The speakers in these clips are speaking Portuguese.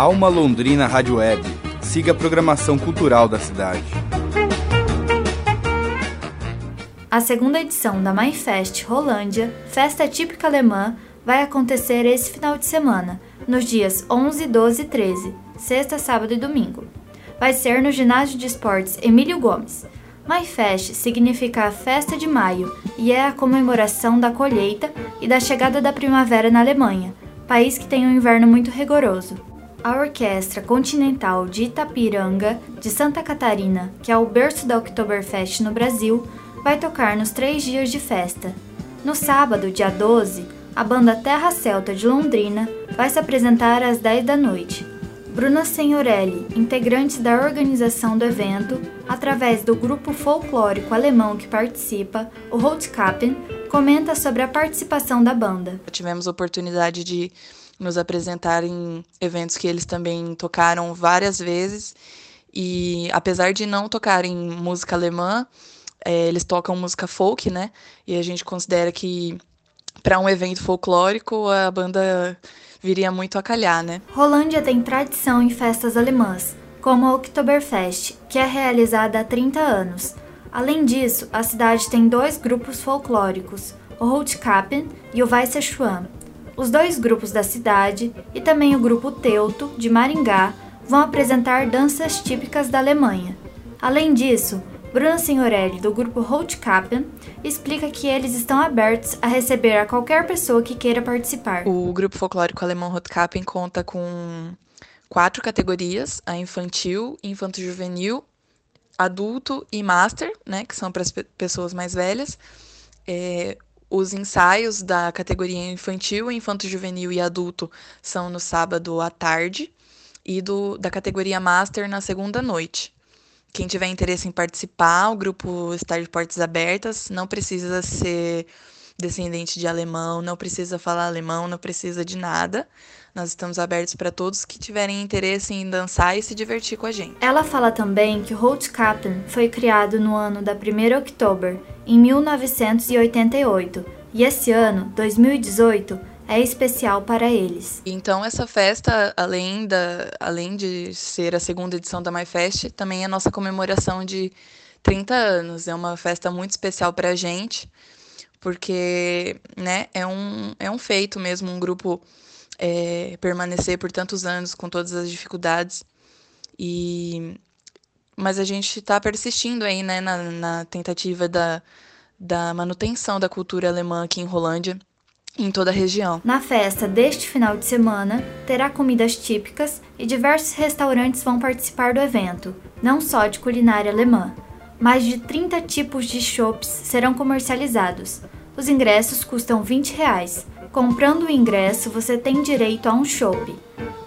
Alma Londrina Rádio Web. Siga a programação cultural da cidade. A segunda edição da MyFest Rolândia, festa típica alemã, vai acontecer esse final de semana, nos dias 11, 12 e 13, sexta, sábado e domingo. Vai ser no Ginásio de Esportes Emílio Gomes. MyFest significa festa de maio e é a comemoração da colheita e da chegada da primavera na Alemanha, país que tem um inverno muito rigoroso. A Orquestra Continental de Itapiranga, de Santa Catarina, que é o berço da Oktoberfest no Brasil, vai tocar nos três dias de festa. No sábado, dia 12, a banda Terra Celta de Londrina vai se apresentar às 10 da noite. Bruna Senhorelli, integrante da organização do evento, através do grupo folclórico alemão que participa, o Rotkappen, comenta sobre a participação da banda. Tivemos a oportunidade de nos apresentar em eventos que eles também tocaram várias vezes. E apesar de não tocarem música alemã, é, eles tocam música folk, né? E a gente considera que para um evento folclórico a banda viria muito a calhar, né? Rolândia tem tradição em festas alemãs, como a Oktoberfest, que é realizada há 30 anos. Além disso, a cidade tem dois grupos folclóricos, o Rotkappen e o Weiße Schwamm, os dois grupos da cidade e também o grupo Teuto, de Maringá, vão apresentar danças típicas da Alemanha. Além disso, Bruna Signorelli, do grupo Rotkappen, explica que eles estão abertos a receber a qualquer pessoa que queira participar. O grupo folclórico alemão Rotkappen conta com quatro categorias: a infantil, infanto-juvenil, adulto e master, né, que são para as pessoas mais velhas. É, os ensaios da categoria infantil, infanto juvenil e adulto são no sábado à tarde e do, da categoria master na segunda noite. Quem tiver interesse em participar, o grupo está de portas abertas, não precisa ser descendente de alemão, não precisa falar alemão, não precisa de nada. Nós estamos abertos para todos que tiverem interesse em dançar e se divertir com a gente. Ela fala também que o Holzkappen foi criado no ano da 1 Oktober, em 1988, e esse ano, 2018, é especial para eles. Então essa festa, além, da, além de ser a segunda edição da MyFest, também é a nossa comemoração de 30 anos. É uma festa muito especial para a gente, porque né, é, um, é um feito mesmo, um grupo é, permanecer por tantos anos com todas as dificuldades. E mas a gente está persistindo aí né, na, na tentativa da, da manutenção da cultura alemã aqui em Rolândia em toda a região. Na festa deste final de semana, terá comidas típicas e diversos restaurantes vão participar do evento, não só de culinária alemã. Mais de 30 tipos de chopps serão comercializados. Os ingressos custam 20 reais, Comprando o ingresso, você tem direito a um chopp.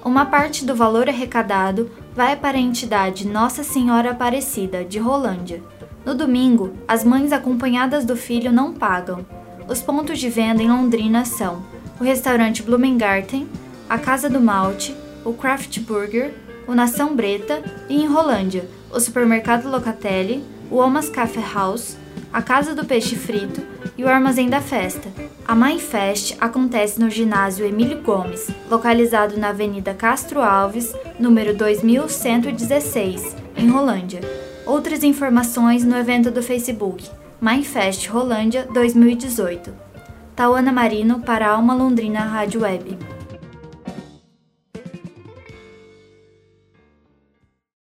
Uma parte do valor arrecadado vai para a entidade Nossa Senhora Aparecida, de Rolândia. No domingo, as mães acompanhadas do filho não pagam. Os pontos de venda em Londrina são o restaurante Blumengarten, a Casa do Malte, o Craft Burger, o Nação Breta e em Rolândia, o supermercado Locatelli, o Omas Café House, a Casa do Peixe Frito e o Armazém da Festa. A Mãe Fest acontece no ginásio Emílio Gomes, localizado na Avenida Castro Alves, número 2116, em Rolândia. Outras informações no evento do Facebook Mãe Fest Rolândia 2018. Tauana Marino para Alma Londrina Rádio Web.